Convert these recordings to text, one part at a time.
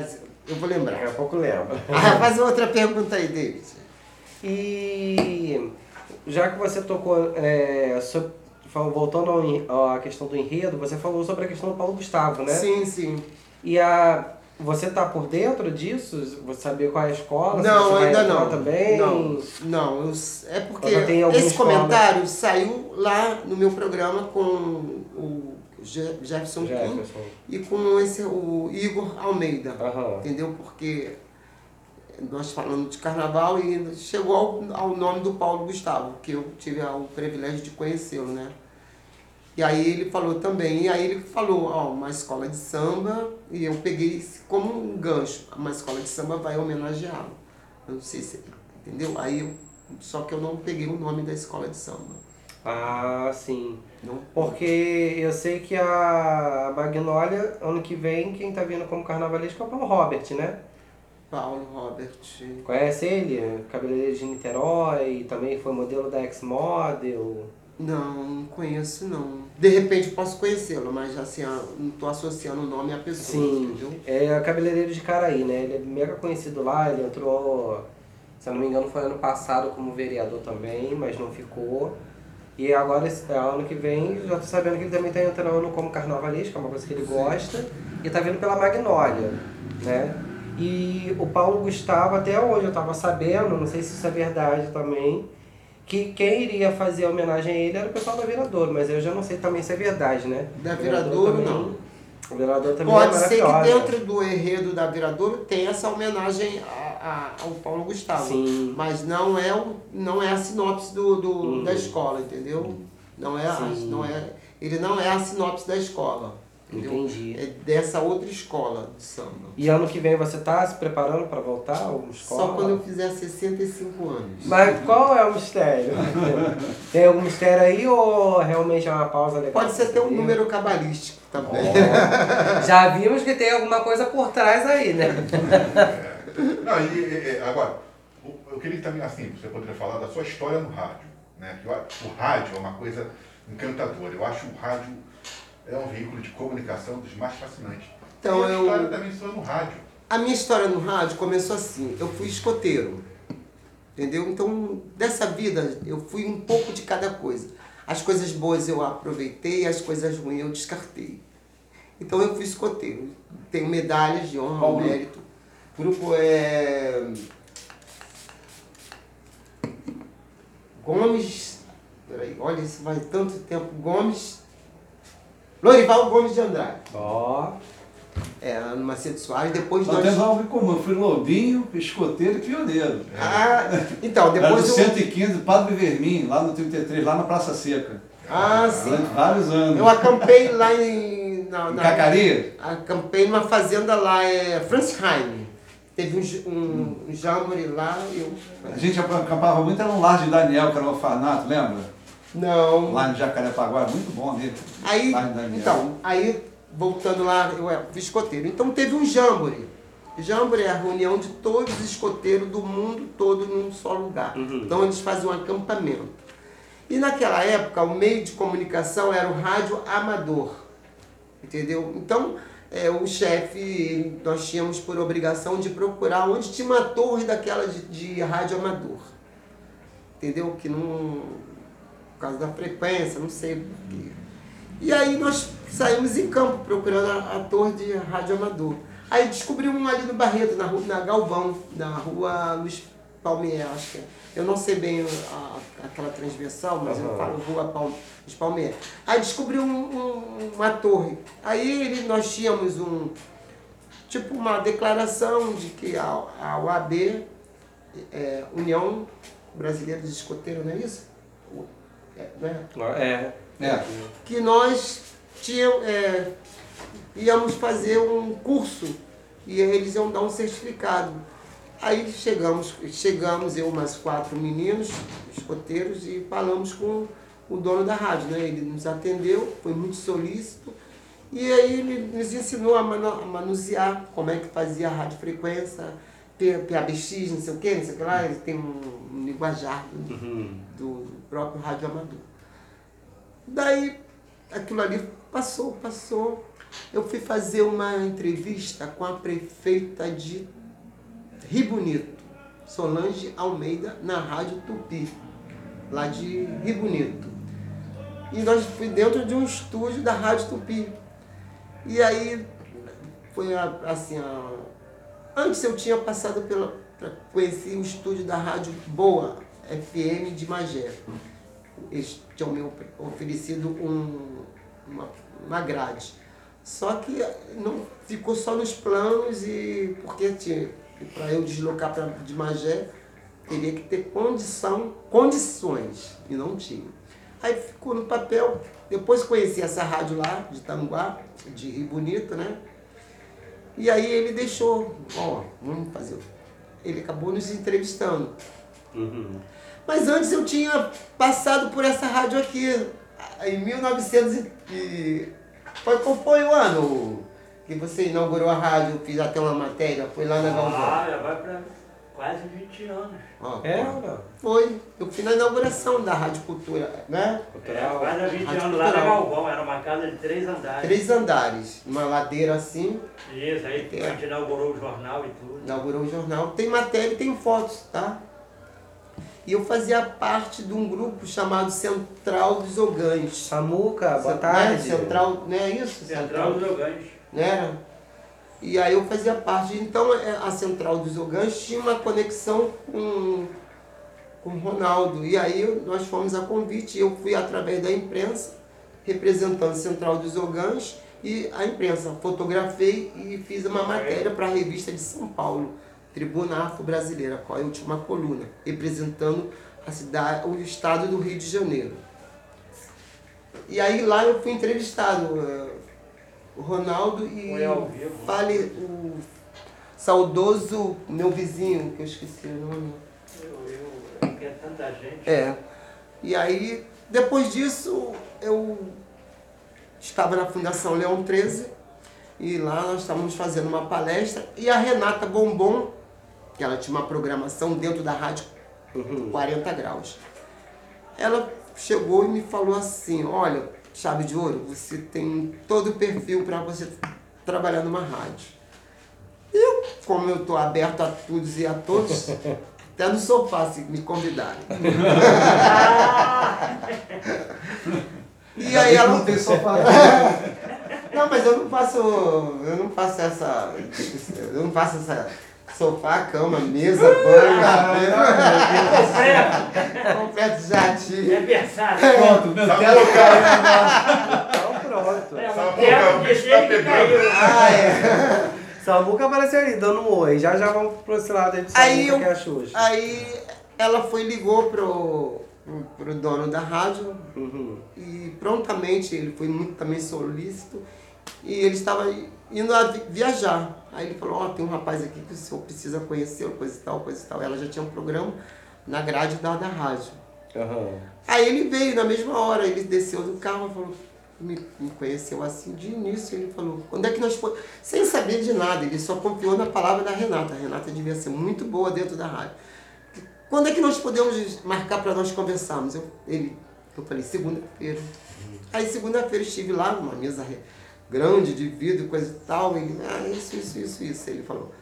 Mas eu vou lembrar. Daqui a pouco lembra. Ah, faz outra pergunta aí, David. E já que você tocou, é, so- falou- voltando à questão do enredo, você falou sobre a questão do Paulo Gustavo, né? Sim, sim. E a, você tá por dentro disso? Você sabia qual é a escola? Não, ainda não. Também? Não, não. é porque esse escola? comentário saiu lá no meu programa com o Je- Jefferson Kim Jefferson. e com esse, o Igor Almeida. Aham. Entendeu? Porque nós falamos de carnaval e chegou ao, ao nome do Paulo Gustavo, que eu tive o privilégio de conhecê-lo, né? E aí ele falou também, e aí ele falou, ó, uma escola de samba, e eu peguei como um gancho, uma escola de samba vai homenageá-lo. Eu não sei se, entendeu? Aí eu, só que eu não peguei o nome da escola de samba. Ah, sim. Não, Porque eu sei que a Magnólia, ano que vem, quem tá vindo como carnavalesco é o Paulo Robert, né? Paulo Robert. Conhece ele? Cabeleireiro de Niterói, também foi modelo da X-Model. Não, não conheço não. De repente posso conhecê-lo, mas assim, não tô associando o nome à pessoa, Sim, entendeu? é cabeleireiro de Caraí, né? Ele é mega conhecido lá, ele entrou, se eu não me engano, foi ano passado como vereador também, mas não ficou. E agora, ano que vem, já tô sabendo que ele também tá entrando como carnavalesco, que é uma coisa que ele gosta, e tá vindo pela Magnólia, né? E o Paulo Gustavo, até hoje eu tava sabendo, não sei se isso é verdade também, que quem iria fazer a homenagem a ele era o pessoal da Viradouro, mas eu já não sei também se é verdade, né? Da Viradouro Viradouro, não. O Viradouro também Pode é ser que dentro do enredo da Viradouro tenha essa homenagem a- a- ao Paulo Gustavo. Sim. Mas não é, o, não é a sinopse do, do- Uhum. da escola, entendeu? Não é, a, não é, ele não é a sinopse da escola. Entendeu? Entendi. É dessa outra escola de samba. E ano que vem você tá se preparando para voltar a alguma escola? Só quando eu fizer 65 anos. Mas qual é o mistério? Tem algum mistério aí ou realmente é uma pausa legal? Pode ser até um número cabalístico também. Ó, Já vimos que tem alguma coisa por trás aí, né? Não, e, e- agora, o- eu queria também, assim, você poderia falar da sua história no rádio. Né? Que eu acho- o rádio é uma coisa encantadora. Eu acho o rádio é um veículo de comunicação dos mais fascinantes. Então, e a eu- história também sua no rádio. A minha história no rádio começou assim. Eu fui escoteiro. Entendeu? Então, dessa vida, eu fui um pouco de cada coisa. As coisas boas eu aproveitei, as coisas ruins eu descartei. Então, eu fui escoteiro. Tenho medalhas de honra, Qual mérito. O grupo é. Gomes. Peraí, olha, isso vai tanto tempo. Gomes. Lorival Gomes de Andrade. Ó, É, no Macedo Soares. Depois Nós nós. temos algo em comum. Eu fui lobinho, escoteiro e pioneiro. Ah, então, Era do depois eu. 115, Padre Vermin, lá no 33, lá na Praça Seca. Ah, sim. Durante vários anos. Eu acampei lá em. Na, Em na- Cacari? Acampei numa fazenda lá, é Fransheim. Teve um, um, um jamboree lá, eu. A gente acampava muito, era um lar de Daniel, que era um orfanato, lembra? Não. Lá em Jacarepaguá, muito bom ali. Aí, então, aí voltando lá, eu era escoteiro. Então teve um jamboree. Jamboree é a reunião de todos os escoteiros do mundo todo num só lugar. Uhum. Então eles faziam um acampamento. E naquela época o meio de comunicação era o rádio amador. Entendeu? Então é, o chefe, nós tínhamos por obrigação de procurar onde tinha uma torre daquela de, de rádio amador. Entendeu? Que não. Por causa da frequência, não sei porquê. E aí nós saímos em campo procurando a, torre de rádio amador. Aí descobri um ali no Barreto, na, rua, na Galvão, na rua Luiz Palmier, acho que é. Eu não sei bem a- aquela transversal, mas eu Aham. falo rua Palme, Luiz Palmier. Aí descobri um- um- uma torre. Aí ele, nós tínhamos um, tipo uma declaração de que a, a UAB, é, União Brasileira dos Escoteiros, não é isso? É, né? é. É. que nós tínhamos, é, íamos fazer um curso e eles iam dar um certificado. Aí chegamos, chegamos eu mais quatro meninos, escoteiros, e falamos com o dono da rádio, né? Ele nos atendeu, foi muito solícito, e aí ele nos ensinou a, manu- a manusear como é que fazia a radiofrequência, P- PABX, não sei o quê, não sei o que lá, ele tem um, um linguajar do, Uhum. do próprio rádio amador. Daí, aquilo ali Passou, passou. Eu fui fazer uma entrevista com a prefeita de Rio Bonito, Solange Almeida, na Rádio Tupi, lá de Rio Bonito. E nós fui dentro de um estúdio da Rádio Tupi. E aí foi assim, a... antes eu tinha passado pela pra conhecer o estúdio da Rádio Boa FM de Magé. Eles tinham me oferecido um, uma, uma grade. Só que não ficou só nos planos e porque para eu deslocar para de Magé teria que ter condição, condições e não tinha. Aí ficou no papel. Depois conheci essa rádio lá de Tanguá, de Rio Bonito, né? E aí ele deixou, ó, vamos fazer. Ele acabou nos entrevistando. Uhum. Mas antes eu tinha passado por essa rádio aqui, em 1900 e... Foi, qual foi o ano que você inaugurou a rádio? Fiz até uma matéria, foi lá na Galvão. Ah, já vai pra quase 20 anos. Ó, É, não? Foi, eu fui na inauguração da Rádio Cultura, né? É, Cultural. quase 20 Rádio anos lá na Cultural. Galvão, era uma casa de três andares. Três andares, uma ladeira assim, Isso, aí É. a gente inaugurou o jornal e tudo. inaugurou o jornal. Tem matéria e tem fotos, tá? E eu fazia parte de um grupo chamado Central dos Ogães. Samuca, boa Né? tarde. Central, não é isso? Central dos Ogães. né? E aí eu fazia parte. Então é, a Central dos Ogãs tinha uma conexão com, com o Ronaldo. E aí nós fomos a convite. Eu fui através da imprensa, representando a Central dos Ogãs e a imprensa. Fotografei e fiz uma matéria para a revista de São Paulo, Tribuna Afro Brasileira, a qual eu tinha uma coluna, representando a cidade, o estado do Rio de Janeiro. E aí lá eu fui entrevistado. eh, o Ronaldo e vivo. fale o saudoso meu vizinho, que eu esqueci o nome. Eu, eu, porque é tanta gente. É. E aí, depois disso, eu estava na Fundação Leão 13 e lá nós estávamos fazendo uma palestra e a Renata Bombom, que ela tinha uma programação dentro da rádio Uhum. 40 graus. Ela chegou e me falou assim, olha, chave de ouro, você tem todo o perfil para você trabalhar numa rádio. E eu, como eu estou aberto a todos e a todos, até no sofá se me convidarem. e aí ela. Não tem sofá. Não, mas eu não faço. Eu não faço essa. Eu não faço essa. Sofá, cama, mesa, banho, Completo, completo jatinho. é versátil. Pronto, meu Sabe teto o cara? Então pronto. É, Só o de tá pegando. caiu. Ah, é. Samuca apareceu ali, dando um oi. Já já vamos pro esse lado aí de Aí Samuca eu- que é a Xuxa. Aí ela foi ligou pro, pro, pro dono da rádio Uhum. e prontamente ele foi muito também solícito e ele estava indo a vi- viajar. Aí ele falou, ó, tem um rapaz aqui que o senhor precisa conhecer, coisa e tal, coisa e tal. Ela já tinha um programa na grade da, da rádio. Aham. Aí ele veio na mesma hora, ele desceu do carro e falou, me, me conheceu assim de início, ele falou, quando é que nós podemos. Sem saber de nada, ele só confiou na palavra da Renata. A Renata devia ser muito boa dentro da rádio. Quando é que nós podemos marcar para nós conversarmos? Eu, ele, eu falei, segunda-feira. Aí segunda-feira estive lá, numa mesa grande de vidro, coisa e tal. Ele, ah, isso, isso, isso, isso. Ele falou,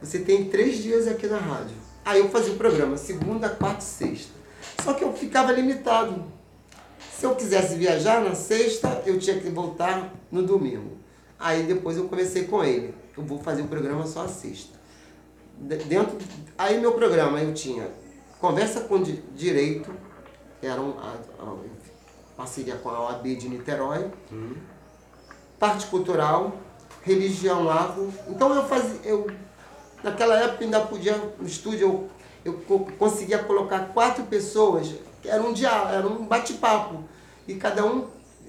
você tem três dias aqui na rádio. Aí eu fazia o programa, segunda, quarta e sexta. Só que eu ficava limitado. Se eu quisesse viajar na sexta, eu tinha que voltar no domingo. Aí depois eu conversei com ele. Eu vou fazer o programa só a sexta. De- Dentro, aí meu programa eu tinha conversa com di- direito, que era um, a, a, parceria com a OAB de Niterói, parte cultural, religião afro. Então eu fazia, eu naquela época ainda podia no estúdio eu, eu co- conseguia colocar quatro pessoas, era um diálogo, era um bate-papo e cada um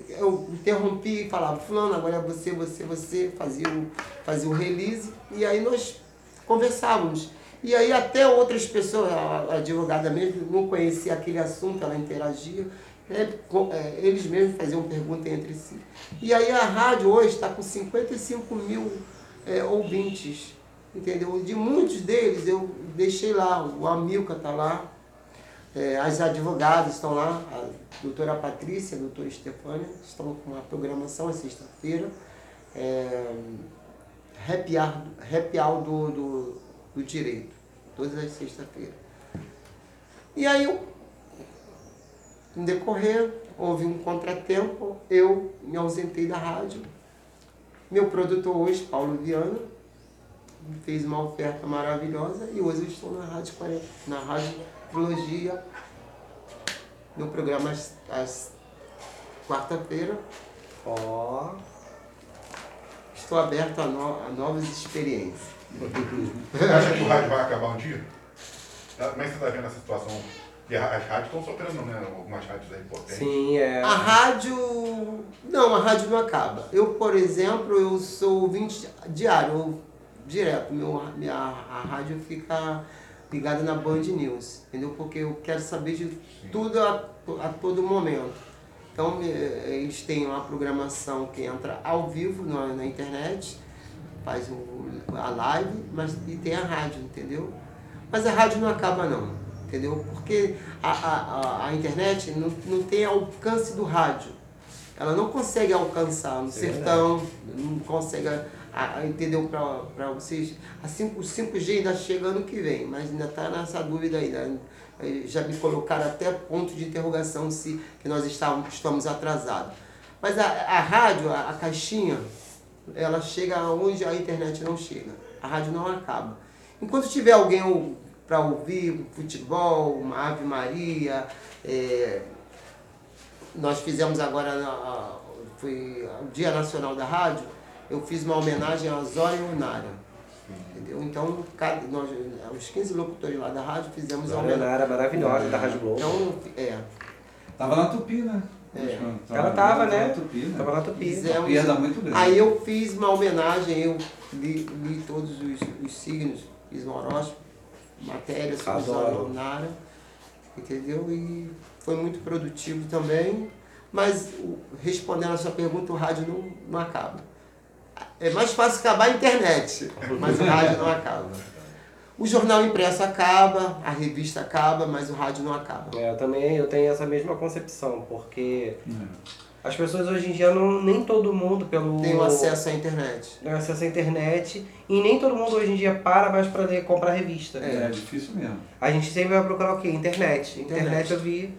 eu interrompia e falava fulano agora é você, você, você fazia o fazia o release e aí nós conversávamos. E aí até outras pessoas, a advogada mesmo, não conhecia aquele assunto, ela interagia. Com- é, eles mesmos faziam pergunta entre si. E aí a rádio hoje está com 55 mil é, ouvintes, entendeu? De muitos deles eu deixei lá, o Amilca está lá, É, as advogadas estão lá, a doutora Patrícia, a doutora Estefânia, estão com uma programação, é sexta-feira. É, happy hour, do, do, do direito, todas as sextas-feiras. E aí, no decorrer, houve um contratempo, eu me ausentei da rádio. Meu produtor hoje, Paulo Viana, me fez uma oferta maravilhosa e hoje eu estou na Rádio 40, na Rádio Trilogia, no programa às, às quarta-feira. Ó. Estou aberto a, no- a novas experiências. Você acha que o rádio vai acabar um dia? Como é que você está vendo essa situação? E a- as rádios estão sofrendo, né? Algumas rádios aí potentes. Sim, é. A rádio. Não, a rádio não acaba. Eu, por exemplo, eu sou ouvinte diário, eu, direto. Meu, minha, a rádio fica ligada na Band News, entendeu? Porque eu quero saber de tudo a, a todo momento. Então, eles têm uma programação que entra ao vivo na, na internet, faz o, a live, mas e tem a rádio, entendeu? Mas a rádio não acaba não, entendeu? Porque a, a, a, internet não, não tem alcance do rádio. Ela não consegue alcançar no é sertão, não consegue, a, a- entendeu? Para vocês. A 5, o 5G ainda chega ano que vem, mas ainda está nessa dúvida ainda. Eh, Já me colocaram até ponto de interrogação se que nós estamos, estamos atrasados. Mas a, a rádio, a, a caixinha, ela chega onde a internet não chega. A rádio não acaba. Enquanto tiver alguém para ouvir futebol, uma Ave Maria, eh, nós fizemos agora, a- foi o Dia Nacional da Rádio, eu fiz uma homenagem a Zóia Onara. Entendeu? Então, cada, nós, os 15 locutores lá da rádio fizemos a A homenagem. Renara maravilhosa da Rádio Globo. Então, é, Tava na Tupi, né? É. Ela tava, né? Na Tupi, né? Tava na Tupi. Fizemos- Ia dar muito grande. Aí eu fiz uma homenagem, eu li, li todos os, os signos, fiz um horóscopo, matéria sobre Adoro. Zóia Onara, entendeu? E foi muito produtivo também, mas respondendo a sua pergunta, o rádio não, não acaba. É mais fácil acabar a internet, mas o rádio não acaba. O jornal impresso acaba, a revista acaba, mas o rádio não acaba. É, eu também eu tenho essa mesma concepção, porque É. as pessoas hoje em dia não. Nem todo mundo pelo. Tem acesso à internet. tem acesso à internet. E nem todo mundo hoje em dia para mais pra ler, comprar revista. É, difícil mesmo. A gente sempre vai procurar o quê? Internet. Internet, Internet. eu vi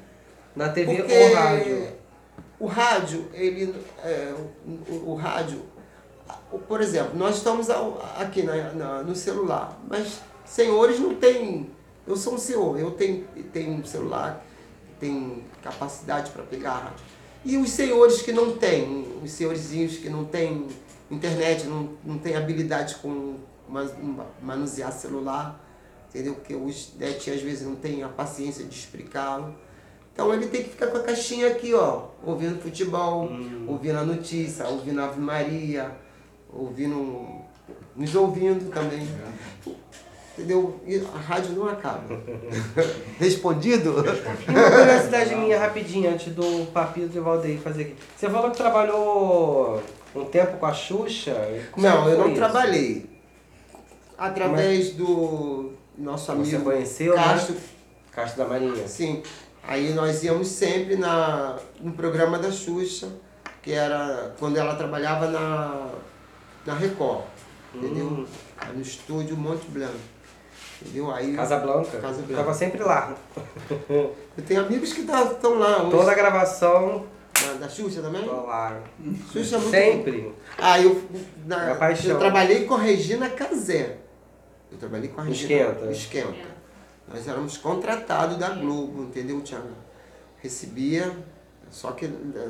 na TV Porque ou rádio. o rádio, ele, é, o, o rádio, por exemplo, nós estamos aqui na- na- no celular, mas senhores não têm. Eu sou um senhor, eu tenho, tenho um celular, tenho capacidade para pegar a rádio. E os senhores que não têm, os senhorzinhos que não têm internet, não, não têm habilidade com ma- manusear celular, entendeu? Porque os netinhos às vezes não têm a paciência de explicá-lo. Então ele tem que ficar com a caixinha aqui, ó, ouvindo futebol, ouvindo a notícia, ouvindo a Ave Maria, ouvindo. nos ouvindo também. Entendeu? E a rádio não acaba. Respondido? E uma curiosidade minha rapidinho, antes do Papito e o Valdeir fazer aqui. Você falou que trabalhou um tempo com a Xuxa? Como é Não, eu não isso? trabalhei. Através do nosso Você amigo conheceu, né? Castro, Castro da Marinha. Sim. Aí nós íamos sempre na, no programa da Xuxa, que era quando ela trabalhava na, na Record. Entendeu? Hum. No estúdio Monte Blanc. Entendeu? Aí Casa Blanca. Casa Blanca. Tava sempre lá. eu tenho amigos que estão lá hoje. Toda a gravação, Da, da Xuxa também? lá. Xuxa é muito Sempre. Ah, eu, na, Minha paixão. eu trabalhei com a Regina Casé. Eu trabalhei com a Regina. Esquenta. Esquenta. Nós éramos contratados da Globo, entendeu, Tiago? Recebia, só que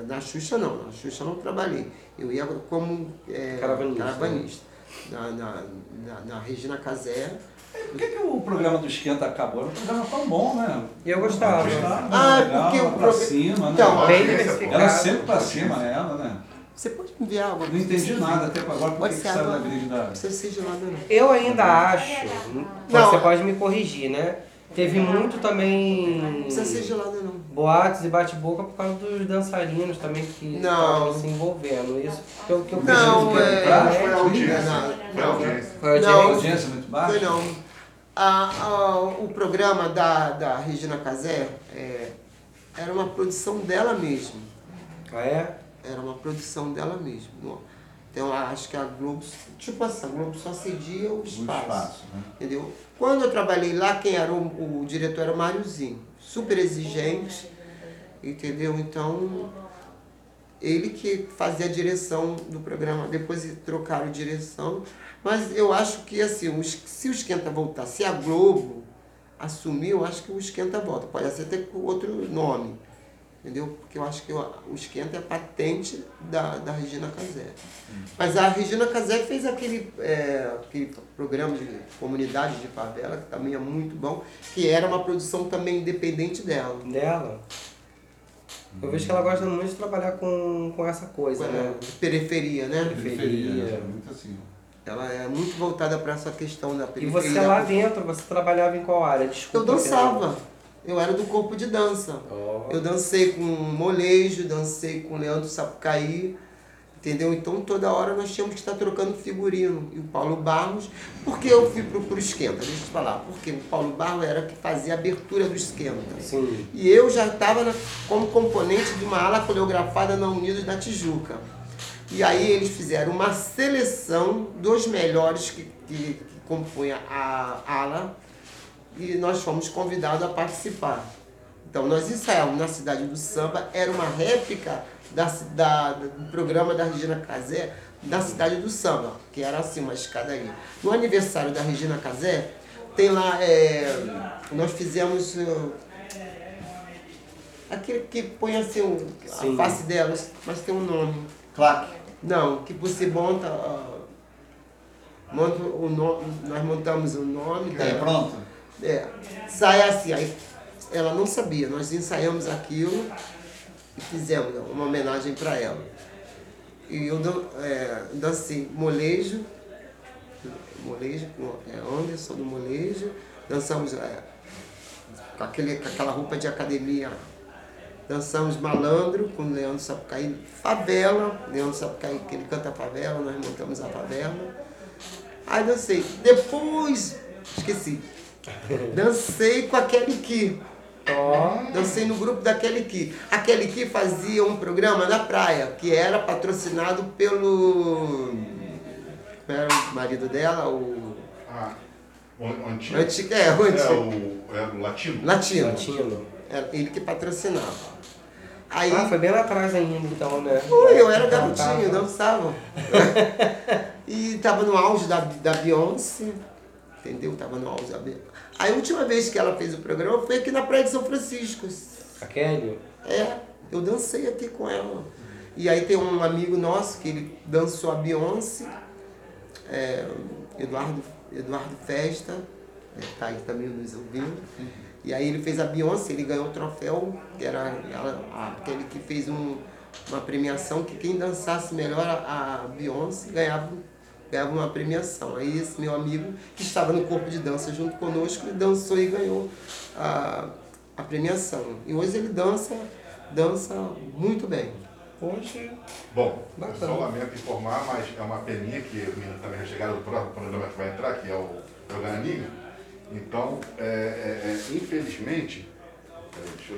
na Xuxa não, na Xuxa não trabalhei. Eu ia como é, Caravanista. caravanista. Na, na, na, na Regina Casé. Por que, que o programa do Esquenta acabou? Era um programa tão bom, né? E eu gostava. Gostava, Ah, legal, porque o pra prog- cima, né? Então, Bem Audiência, diversificado. Era sempre pra cima ela, né? Você pode me enviar água? Não entendi nada até agora por Pode que que ser saiu da grid da... Não precisa ser gelada, não. Eu ainda acho, Não. você pode me corrigir, né? Teve muito também Não precisa ser gelada, não. boatos e bate-boca por causa dos dançarinos também que Não. estavam se envolvendo. Isso pelo que eu Não, percebi é- pela Foi a internet. audiência. Foi a audiência. Foi audiência. audiência muito baixa? Foi não. A- a- o programa da, da Regina Casé é, era uma produção dela mesma. Ah, é? Era uma produção dela mesma. Então acho que a Globo, tipo assim, a Globo só cedia o O espaço. espaço, né? Entendeu? Quando eu trabalhei lá, quem era o, o diretor era o Máriozinho. Super exigente, entendeu? Então, ele que fazia a direção do programa. Depois trocaram direção. Mas eu acho que, assim, se o Esquenta voltar, se a Globo assumir, eu acho que o Esquenta volta. Pode até ter com outro nome. Entendeu? Porque eu acho que o Esquenta é patente da, da Regina Casé. Mas a Regina Casé fez aquele, é, aquele programa de comunidade de favela, que também é muito bom, que era uma produção também independente dela. Dela? Eu vejo que ela gosta muito de trabalhar com, com essa coisa, né? De periferia, né? Periferia. Periferia, muito assim. Ela é muito voltada para essa questão da E periferia. você lá dentro, você trabalhava em qual área? Desculpa. Eu dançava. Eu era do corpo de dança. Ó. Eu dancei com Molejo, dancei com Leandro Sapucaí, entendeu? Então toda hora nós tínhamos que estar trocando figurino. E o Paulo Barros, porque eu fui pro, pro Esquenta, deixa eu te falar, porque o Paulo Barros era que fazia a abertura do Esquenta. Sim. E eu já estava como componente de uma ala coreografada na Unidos da Tijuca. E aí eles fizeram uma seleção dos melhores que, que, que compunha a ala e nós fomos convidados a participar. Então nós ensaiamos na cidade do samba, era uma réplica da, da, do programa da Regina Casé da cidade do samba, que era assim, uma escadaria. No aniversário da Regina Casé, tem lá, é, nós fizemos eh, aquele que põe assim o- a face delas, mas tem um nome. Claque. Não, que você monta, ah, monta o nome, nós montamos o nome Aí, dela. pronto? É, sai assim, aí ela não sabia, nós ensaiamos aquilo e fizemos uma homenagem para ela. E eu é, dancei molejo, molejo, com é, Anderson do molejo, dançamos é, com, aquele, com aquela roupa de academia, dançamos malandro com Leandro Sapucaí, favela, Leandro Sapucaí, que ele canta favela, nós montamos a favela. Aí dancei. Depois, esqueci. Dancei com a Kelly Ki. Ó. Dancei no grupo da Kelly Ki. A Kelly Ki fazia um programa na praia, que era patrocinado pelo. Como era o marido dela? O. Ah, o antigo. Antigo, é, o É antigo. o, é o latino? Latino. Latino. Era ele que patrocinava. Aí. Ah, foi bem lá atrás ainda, então, né? Ui, eu era garotinho, dançava. e tava no auge da, da Beyoncé, entendeu? Tava no auge a última vez que ela fez o programa foi aqui na Praia de São Francisco. A Kelly? É, eu dancei aqui com ela. E aí tem um amigo nosso que ele dançou a Beyoncé, é, Eduardo, Eduardo Festa, é, tá aí também nos ouvindo. E aí ele fez a Beyoncé, ele ganhou o troféu, que era ela- aquele que fez um- uma premiação que quem dançasse melhor a, a Beyoncé ganhava, ganhava uma premiação. Aí esse meu amigo, que estava no corpo de dança junto conosco, ele dançou e ganhou a, a premiação. E hoje ele dança, dança muito bem. Poxa. Bom, Bacana. só lamento informar, mas é uma peninha que os meninos também já chegaram do próximo programa que vai entrar, que é o Programinha. Então, é, é, é, infelizmente, é, deixa eu